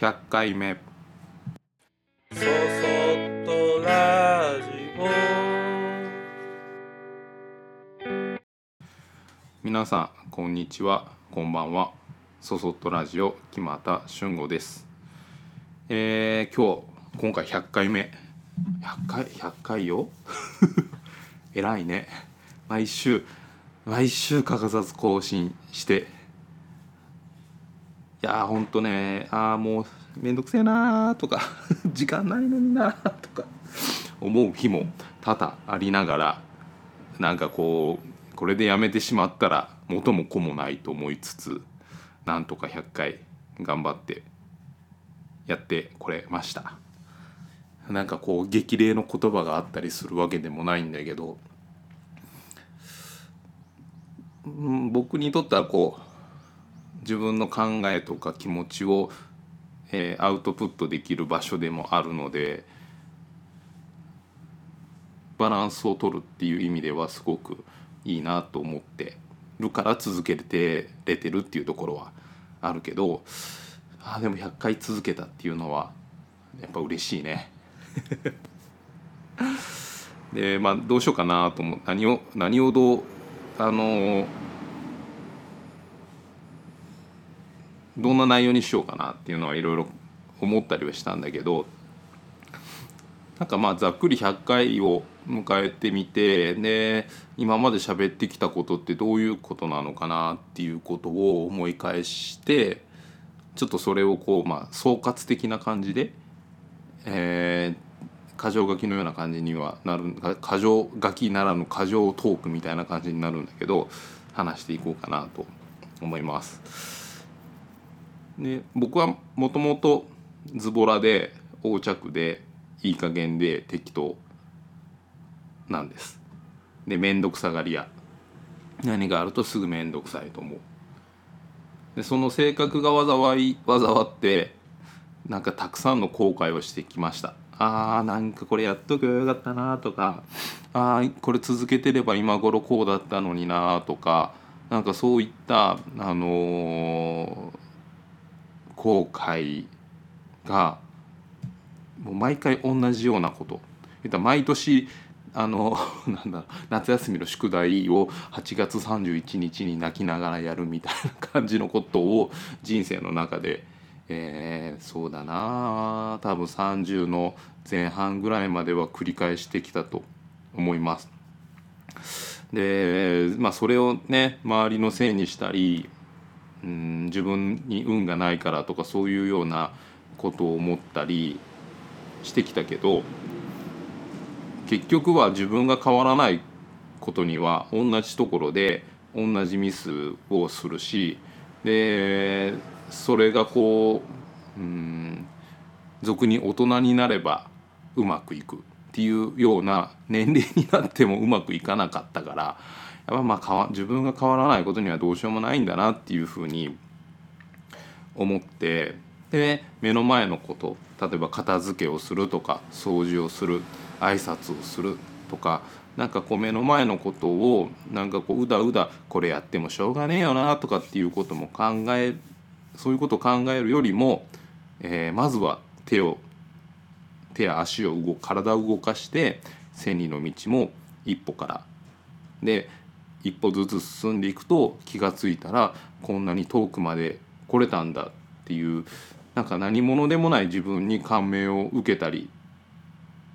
100回目。そそっとラジ皆さんこんにちは。こんばんは。そそっとラジオ木又俊吾です。えー、今日今回100回目。100回？100回よ？偉いね。毎週毎週欠かさず更新していやほんとねああもうめんどくせえなーとか 時間ないのになーとか思う日も多々ありながらなんかこうこれでやめてしまったら元も子もないと思いつつなんとか100回頑張ってやってこれました。なんかこう激励の言葉があったりするわけでもないんだけど僕にとってはこう自分の考えとか気持ちを、えーアウトプットできる場所でもあるのでバランスを取るっていう意味ではすごくいいなと思ってるから続けてれてるっていうところはあるけどあーでも100回続けたっていうのはやっぱ嬉しいね。でまあどうしようかなと思う何を何をどうあのどんな内容にしようかなっていうのはいろいろ思ったりはしたんだけどなんかまあざっくり100回を迎えてみてで今まで喋ってきたことってどういうことなのかなっていうことを思い返してちょっとそれをこうまあ総括的な感じで、えー箇条書きのような感じにはなる箇条書きならぬ箇条トークみたいな感じになるんだけど話していこうかなと思います。で僕はもともとズボラで横着でいい加減で適当なんです。で面倒くさがり屋何があるとすぐ面倒くさいと思う。でその性格が災い災ってなんかたくさんの後悔をしてきました。あーなんかこれやっとけばよかったなとかあーこれ続けてれば今頃こうだったのになとかなんかそういったあのー後悔がもう毎回同じようなこと毎年あの なんだ夏休みの宿題を8月31日に泣きながらやるみたいな感じのことを人生の中で、えーそうだな多分30の前半ぐらいまでは繰り返してきたと思います。でまあそれをね周りのせいにしたりうん自分に運がないからとかそういうようなことを思ったりしてきたけど結局は自分が変わらないことには同じところで同じミスをするしでそれがこううん俗に大人になればうまくいくっていうような年齢になってもうまくいかなかったからやっぱまあ変わ自分が変わらないことにはどうしようもないんだなっていうふうに思ってで目の前のこと例えば片付けをするとか掃除をする挨拶をするとかなんかこう目の前のことをなんかこううだうだこれやってもしょうがねえよなとかっていうことも考えそういうことを考えるよりも、えーまずは手を手や足を動体を動かして千里の道も一歩から。で一歩ずつ進んでいくと気が付いたらこんなに遠くまで来れたんだっていうなんか何者でもない自分に感銘を受けたり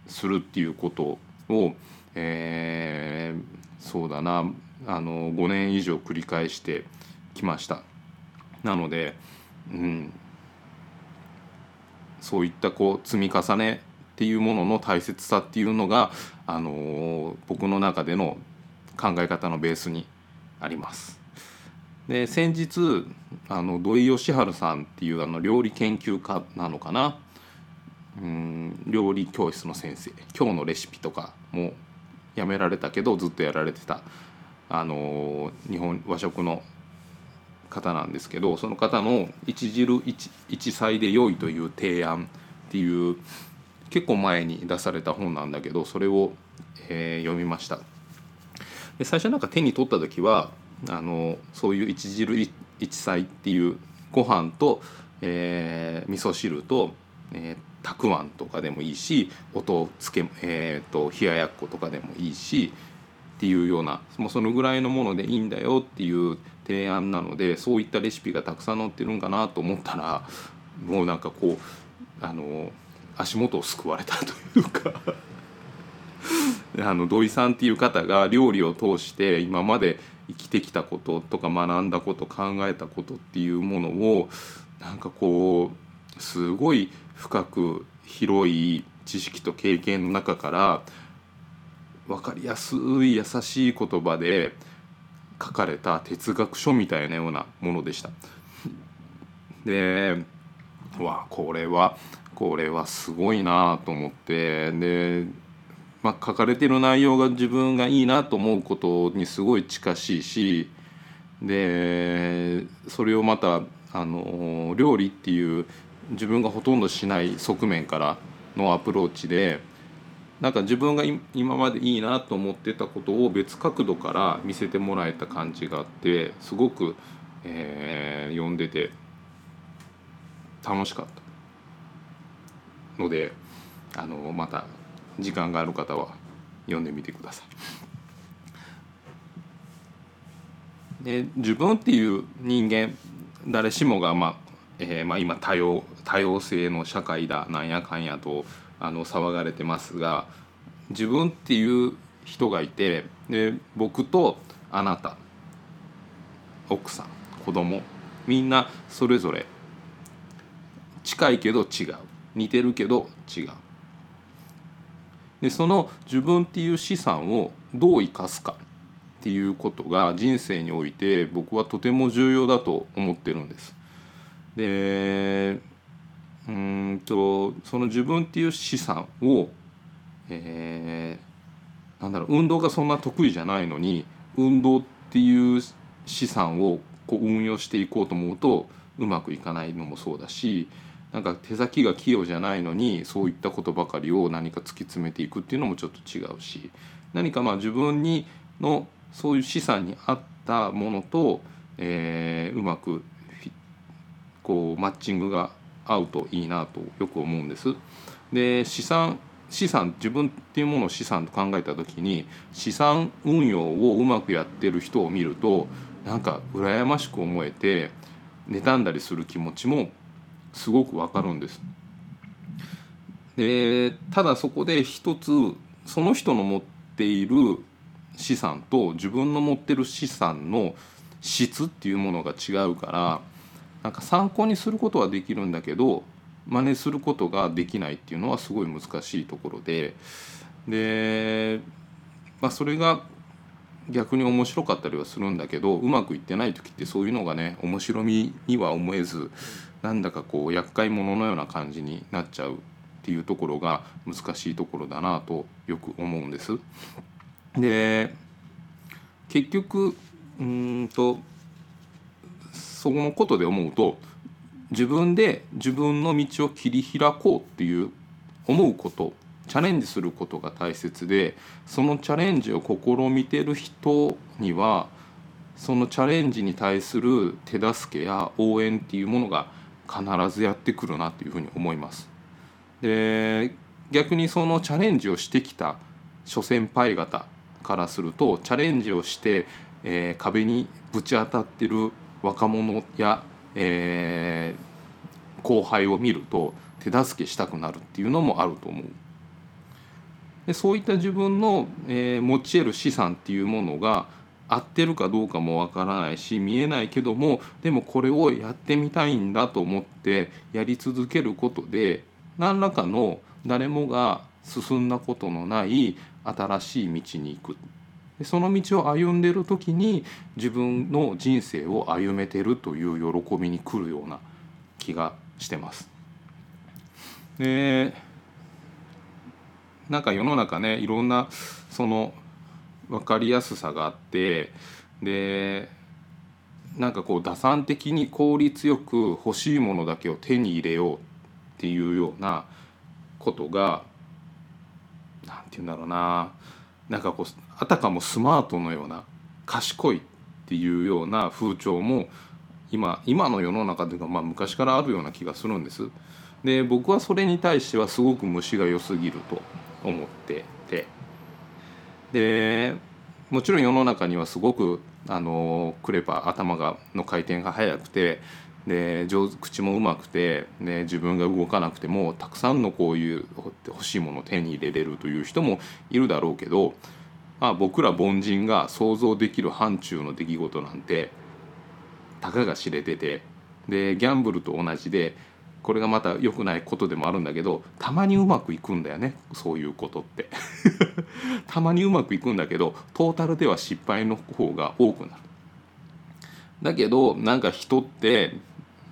するっていうことを、えーそうだなあの5年以上繰り返してきました。なので、うん、そういったこう積み重ねっていうものの大切さっていうのが、あのー僕の中での考え方のベースにあります。で先日あの土井善晴さんっていうあの料理研究家なのかな？うん料理教室の先生今日のレシピとかもやめられたけどずっとやられてたあのー日本和食の方なんですけどその方の「一汁一一菜で良い」という提案っていう結構前に出された本なんだけどそれを、えー読みました。で最初なんか手に取った時はあのそういう一汁一菜っていうご飯と、えー味噌汁と、えーたくあんとかでもいいし音つけ、えー、と冷ややっことかでもいいしっていうようなもうそのぐらいのものでいいんだよっていう提案なのでそういったレシピがたくさん載ってるんかなと思ったらもうなんかこうあの足元をすくわれたというか。あの土井さんっていう方が料理を通して今まで生きてきたこととか学んだこと考えたことっていうものをなんかこうすごい深く広い知識と経験の中から分かりやすい優しい言葉で書かれた哲学書みたいなようなものでした。でわこれはこれはすごいなと思ってで、まあ、書かれてる内容が自分がいいなと思うことにすごい近しいしでそれをまたあの料理っていう自分がほとんどしない側面からのアプローチでなんか自分が今までいいなと思ってたことを別角度から見せてもらえた感じがあってすごく、えー、読んでて楽しかったのであのまた時間がある方は読んでみてください。で自分っていう人間誰しもが、まあえーまあ、今多様多様性の社会だなんやかんやとあの騒がれてますが自分っていう人がいてで僕とあなた奥さん子供みんなそれぞれ近いけど違う似てるけど違うでその自分っていう資産をどう生かすかっていうことが人生において僕はとても重要だと思ってるんです。でうんとその自分っていう資産を、えー、なんだろう運動がそんな得意じゃないのに運動っていう資産をこう運用していこうと思うとうまくいかないのもそうだしなんか手先が器用じゃないのにそういったことばかりを何か突き詰めていくっていうのもちょっと違うし何かまあ自分にのそういう資産に合ったものと、えー、うまくこうマッチングが合うといいなとよく思うんです。で資産資産自分っていうものを資産と考えた時に資産運用をうまくやってる人を見るとなんか羨ましく思えて妬んだりする気持ちもすごくわかるんです。でただそこで一つその人の持っている資産と自分の持ってる資産の質っていうものが違うからなんか参考にすることはできるんだけど真似することができないっていうのはすごい難しいところでで、まあ、それが逆に面白かったりはするんだけどうまくいってない時ってそういうのがね面白みには思えずなんだかこう厄介者のような感じになっちゃうっていうところが難しいところだなとよく思うんです。で結局うんとそのことで思うと自分で自分の道を切り開こうっていう思うことチャレンジすることが大切でそのチャレンジを試みてる人にはそのチャレンジに対する手助けや応援っていうものが必ずやってくるなというふうに思います。で逆にそのチャレンジをしてきた諸先輩方からするとチャレンジをして、えー、壁にぶち当たってる若者や、えー、後輩を見ると手助けしたくなるっていうのもあると思う。でそういった自分の、えー、持ち得る資産っていうものが合ってるかどうかもわからないし見えないけどもでもこれをやってみたいんだと思ってやり続けることで何らかの誰もが進んだことのない新しい道に行くでその道を歩んでる時に自分の人生を歩めてるという喜びに来るような気がしてます。でなんか世の中ねいろんなその分かりやすさがあってでなんかこう打算的に効率よく欲しいものだけを手に入れようっていうようなことが何て言うんだろうななんかこうあたかもスマートのような賢いっていうような風潮も今今の世の中というか、まあ、昔からあるような気がするんです。で僕はそれに対してはすごく虫が良すぎると思っててでもちろん世の中にはすごくあのクレバ頭がの回転が速くてで上口もうまくて、ね、自分が動かなくてもたくさんのこういう欲しいものを手に入れれるという人もいるだろうけど、まあ、僕ら凡人が想像できる範疇の出来事なんてたかが知れててでギャンブルと同じでこれがまた良くないことでもあるんだけどたまにうまくいくんだよねそういうことって たまにうまくいくんだけどトータルでは失敗の方が多くなるだけどなんか人って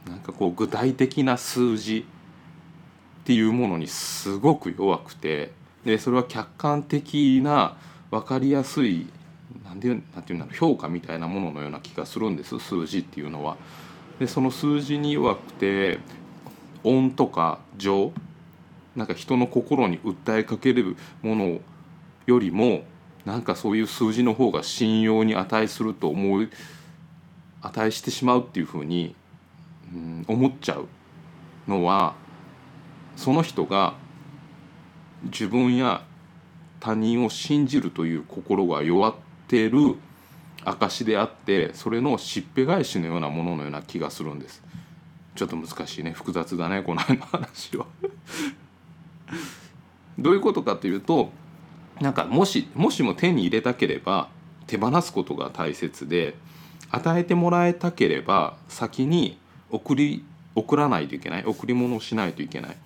なんかこう具体的な数字っていうものにすごく弱くてでそれは客観的な分かりやすいなんでなんていうんだろう評価みたいなもののような気がするんです数字っていうのは。でその数字に弱くて音とか情なんか人の心に訴えかけるものよりもなんかそういう数字の方が信用に値すると思い値してしまうっていうふうに、うん、思っちゃうのはその人が自分や他人を信じるという心が弱ってる証であってそれのしっぺ返しのようなもののような気がするんです。ちょっと難しいね。複雑だねこの辺の話は。どういうことかというとなんかもしもしも手に入れたければ手放すことが大切で与えてもらえたければ先に送り送らないといけない。贈り物をしないといけない。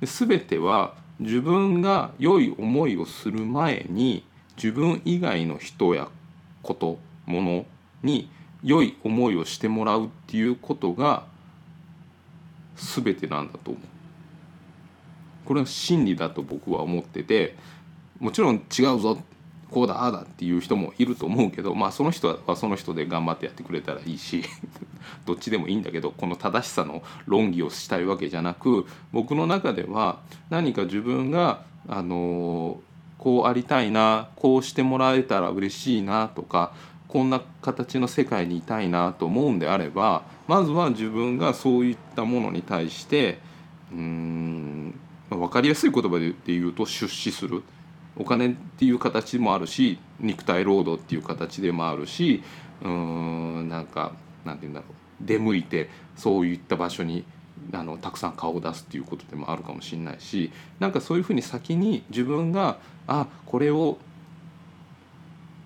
で全ては自分が良い思いをする前に自分以外の人やことものに良い思いをしてもらうっていうことが全てなんだと思う。これは真理だと僕は思っててもちろん違うぞこうだああだっていう人もいると思うけどまあその人はその人で頑張ってやってくれたらいいし どっちでもいいんだけどこの正しさの論議をしたいわけじゃなく僕の中では何か自分があのこうありたいなこうしてもらえたら嬉しいなとかこんな形の世界にいたいなと思うんであればまずは自分がそういったものに対してうん分かりやすい言葉で言うと出資する。お金っていう形もあるし肉体労働っていう形でもあるしうーんなんかなんて言うんだろう。出向いてそういった場所にあのたくさん顔を出すっていうことでもあるかもしれないしなんかそういうふうに先に自分があこれを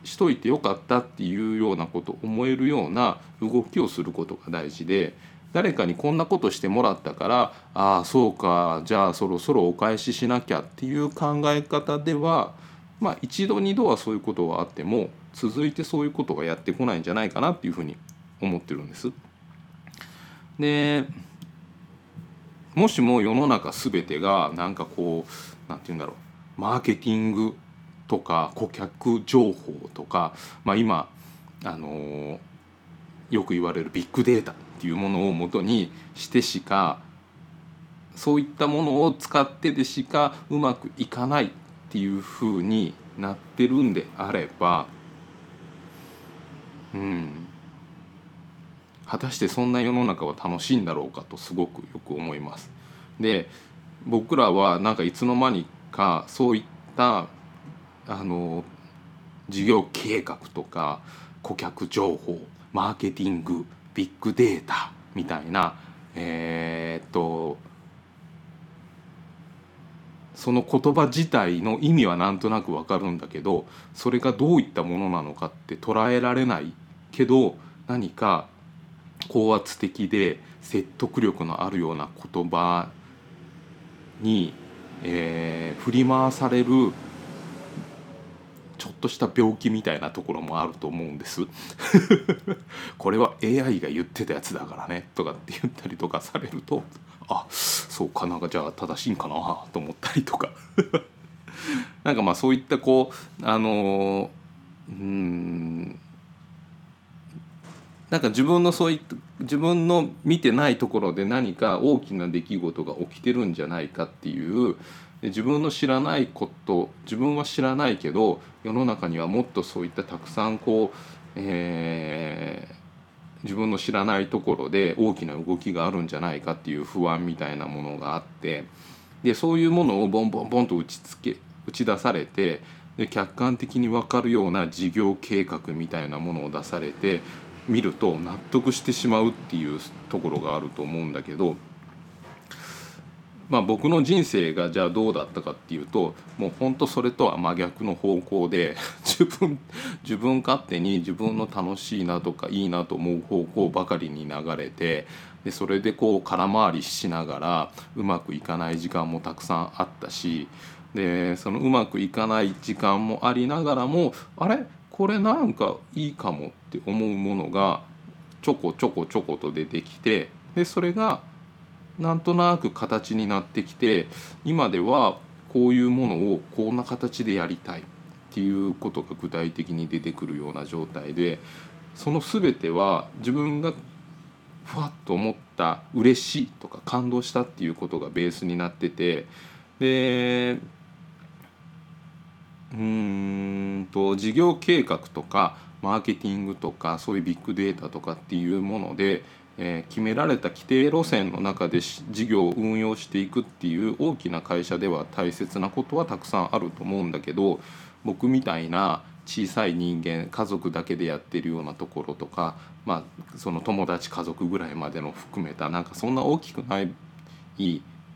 しといてよかったっていうようなこと思えるような動きをすることが大事で誰かにこんなことしてもらったからああそうかじゃあそろそろお返ししなきゃっていう考え方ではまあ一度二度はそういうことはあっても続いてそういうことがやってこないんじゃないかなっていうふうに思ってるんです。でもしも世の中全てがなんかこうなんて言うんだろうマーケティングとか顧客情報とか、まあ、今あのよく言われるビッグデータっていうものをもとにしてしかそういったものを使ってでしかうまくいかないっていうふうになってるんであればうん果たしてそんな世の中は楽しいんだろうかとすごくよく思います。で僕らはなんかいつの間にかそういったあの事業計画とか顧客情報マーケティングビッグデータみたいなえー、っとその言葉自体の意味はなんとなくわかるんだけどそれがどういったものなのかって捉えられないけど何か高圧的で説得力のあるような言葉に、えー振り回されるちょっとした病気みたいなところもあると思うんです。これは AI が言ってたやつだからねとかって言ったりとかされるとあそうかなんかじゃあ正しいんかなと思ったりとか なんかまあそういったこうあのうんなんか自分のそういった自分の見てないところで何か大きな出来事が起きてるんじゃないかっていう自分の知らないこと自分は知らないけど世の中にはもっとそういったたくさんこう、えー自分の知らないところで大きな動きがあるんじゃないかっていう不安みたいなものがあってでそういうものをボンボンボンと打ちつけ打ち出されてで客観的に分かるような事業計画みたいなものを出されて見ると納得してしまうっていうところがあると思うんだけど。まあ、僕の人生がじゃあどうだったかっていうともうほんとそれとは真逆の方向で 自分自分勝手に自分の楽しいなとかいいなと思う方向ばかりに流れてでそれでこう空回りしながらうまくいかない時間もたくさんあったしでそのうまくいかない時間もありながらもあれ？これなんかいいかもって思うものがちょこちょこちょこと出てきてでそれがなんとなく形になってきて今ではこういうものをこんな形でやりたいっていうことが具体的に出てくるような状態でその全ては自分がふわっと思った嬉しいとか感動したっていうことがベースになっててでうーんと事業計画とかマーケティングとかそういうビッグデータとかっていうものでえー、決められた規定路線の中で事業を運用していくっていう大きな会社では大切なことはたくさんあると思うんだけど僕みたいな小さい人間家族だけでやってるようなところとか、まあ、その友達家族ぐらいまでの含めたなんかそんな大きくない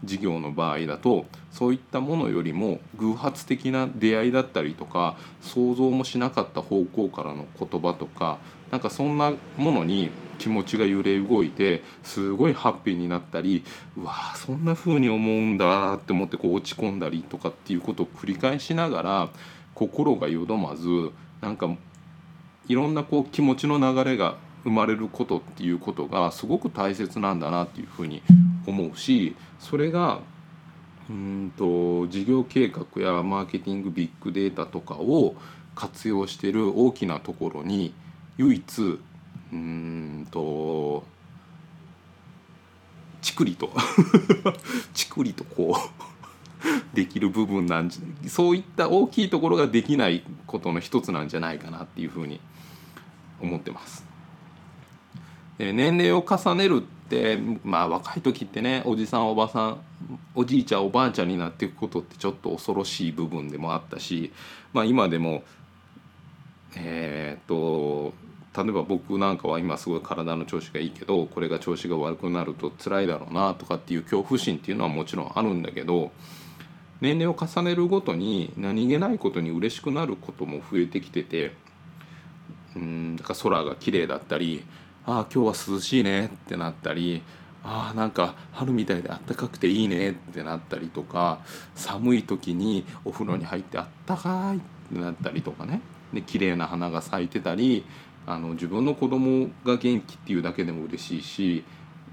事業の場合だとそういったものよりも偶発的な出会いだったりとか想像もしなかった方向からの言葉とかなんかそんなものに気持ちが揺れ動いてすごいハッピーになったりうわそんな風に思うんだって思ってこう落ち込んだりとかっていうことを繰り返しながら心がよどまずなんかいろんなこう気持ちの流れが生まれることっていうことがすごく大切なんだなっていうふうに思うしそれがうんと事業計画やマーケティングビッグデータとかを活用してる大きなところに唯一うんとちくりと ちくりとこうできる部分なんじそういった大きいところができないことの一つなんじゃないかなっていうふうに思ってます。で年齢を重ねるってまあ若い時ってねおじさんおばさんおじいちゃんおばあちゃんになっていくことってちょっと恐ろしい部分でもあったしまあ今でもえー、っと例えば僕なんかは今すごい体の調子がいいけどこれが調子が悪くなると辛いだろうなとかっていう恐怖心っていうのはもちろんあるんだけど年齢を重ねるごとに何気ないことに嬉しくなることも増えてきててうんだから空が綺麗だったりああ今日は涼しいねってなったりああなんか春みたいであったかくていいねってなったりとか寒い時にお風呂に入ってあったかいってなったりとかね。で綺麗な花が咲いてたりあの自分の子供が元気っていうだけでも嬉しいし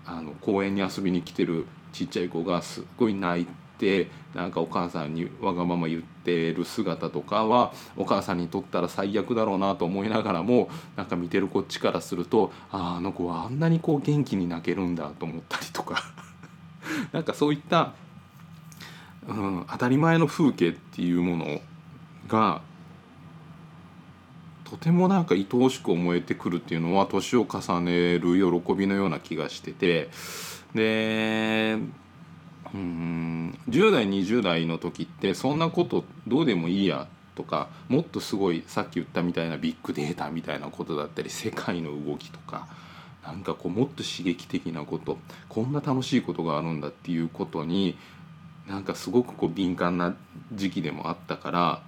あの公園に遊びに来てるちっちゃい子がすっごい泣いてなんかお母さんにわがまま言ってる姿とかはお母さんにとったら最悪だろうなと思いながらもなんか見てるこっちからするとああの子はあんなにこう元気に泣けるんだと思ったりとか。なんかそういった、うん、当たり前の風景っていうものがとてもなんか愛おしく思えてくるっていうのは年を重ねる喜びのような気がしてて。でうん10代20代の時ってそんなことどうでもいいやとかもっとすごいさっき言ったみたいなビッグデータみたいなことだったり世界の動きとかなんかこうもっと刺激的なことこんな楽しいことがあるんだっていうことになんかすごくこう敏感な時期でもあったから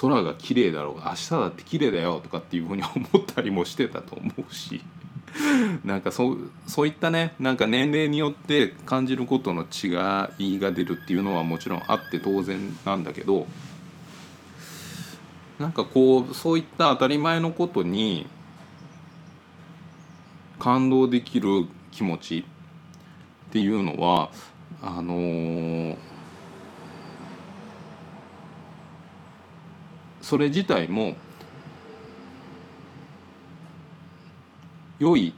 空が綺麗だろう明日だって綺麗だよとかっていうふうに思ったりもしてたと思うし なんかそうそういったねなんか年齢によって感じることの違いが出るっていうのはもちろんあって当然なんだけどなんかこうそういった当たり前のことに感動できる気持ちっていうのはあのーそれ自体も良い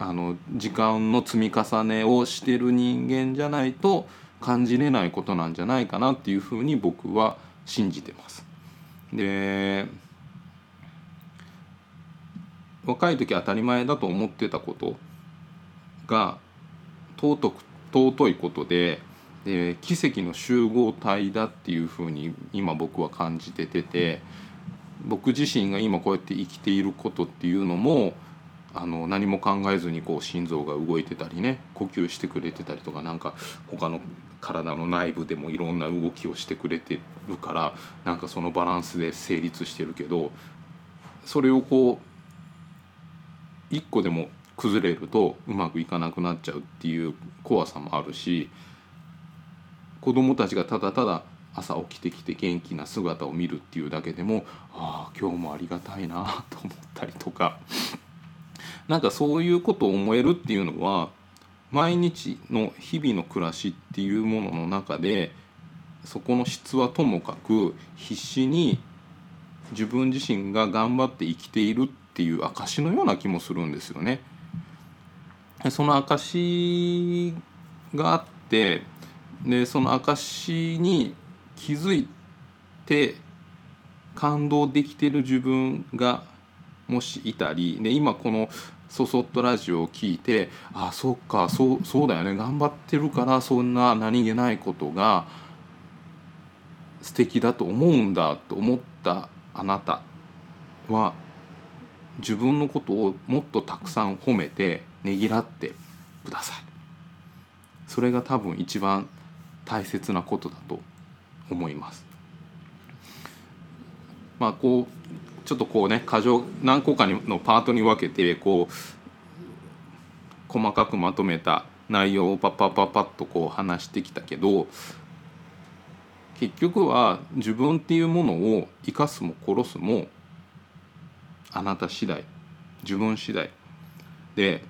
あの時間の積み重ねをしてる人間じゃないと感じれないことなんじゃないかなっていうふうに僕は信じてます。で若い時当たり前だと思ってたことが尊く尊いことでで奇跡の集合体だっていうふうに今僕は感じててて僕自身が今こうやって生きていることっていうのもあの何も考えずにこう心臓が動いてたりね呼吸してくれてたりとかなんか他の体の内部でもいろんな動きをしてくれてるからなんかそのバランスで成立してるけどそれをこう一個でも崩れるとうまくいかなくなっちゃうっていう怖さもあるし子供たちがただただ朝起きてきて元気な姿を見るっていうだけでもああ今日もありがたいな と思ったりとかなんかそういうことを思えるっていうのは毎日の日々の暮らしっていうものの中でそこの質はともかく必死に自分自身が頑張って生きているっていう証のような気もするんですよね。その証があってでその証に気づいて感動できてる自分がもしいたりで今この「そそっとラジオ」を聞いてあそっかそうそうだよね。頑張ってるからそんな何気ないことが素敵だと思うんだと思ったあなたは自分のことをもっとたくさん褒めてねぎらってください。それが多分一番大切なことだと思います。まあこうちょっとこうね箇条何個かのパートに分けてこう細かくまとめた内容をパッパッパッパッとこう話してきたけど結局は自分っていうものを生かすも殺すもあなた次第自分次第で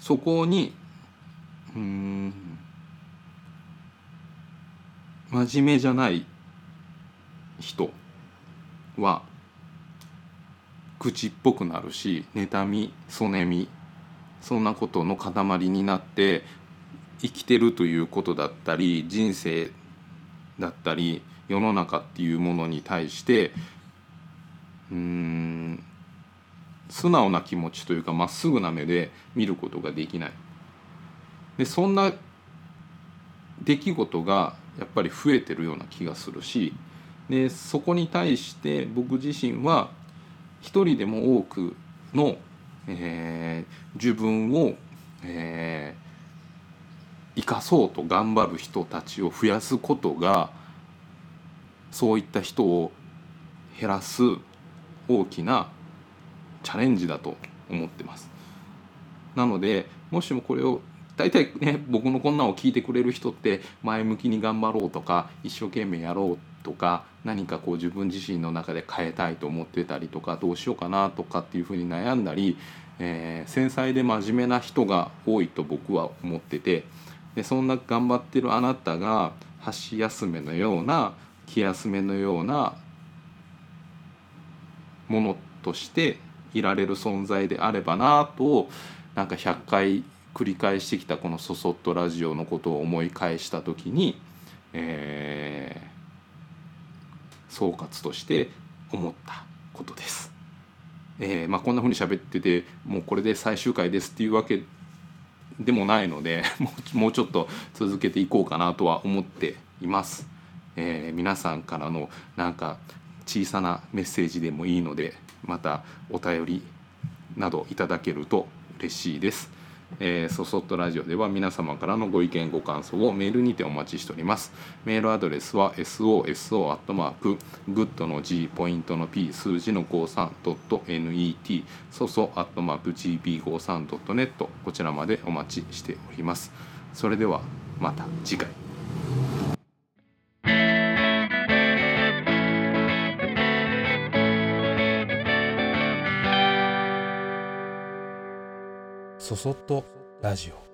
そこにうん真面目じゃない人は口っぽくなるし妬みそねみそんなことの塊になって生きてるということだったり人生だったり世の中っていうものに対してうん素直な気持ちというかまっすぐな目で見ることができない。でそんな出来事がやっぱり増えてるような気がするしでそこに対して僕自身は一人でも多くの、えー、自分を、えー、生かそうと頑張る人たちを増やすことがそういった人を減らす大きなチャレンジだと思ってます。なのでもしもこれを大体ね僕のこんなんを聞いてくれる人って前向きに頑張ろうとか一生懸命やろうとか何かこう自分自身の中で変えたいと思ってたりとかどうしようかなとかっていうふうに悩んだり、えー、繊細で真面目な人が多いと僕は思っててでそんな頑張ってるあなたが箸休めのような気休めのようなものとしていられる存在であればなとなんか100回繰り返してきたこの「そそっとラジオ」のことを思い返した時に、えー、総括として思ったことです。えーまあ、こんな風に喋っててもうこれで最終回ですっていうわけでもないので もうちょっと続けていこうかなとは思っています。えー、皆さんからのなんか小さなメッセージでもいいのでまたお便りなどいただけると嬉しいです。えー、そそっとラジオでは皆様からのご意見ご感想をメールにてお待ちしております。メールアドレスは soso.good の G ポイントの P 数字の 53.net そそ gp53.net こちらまでお待ちしております。それではまた次回。そそっとラジオ。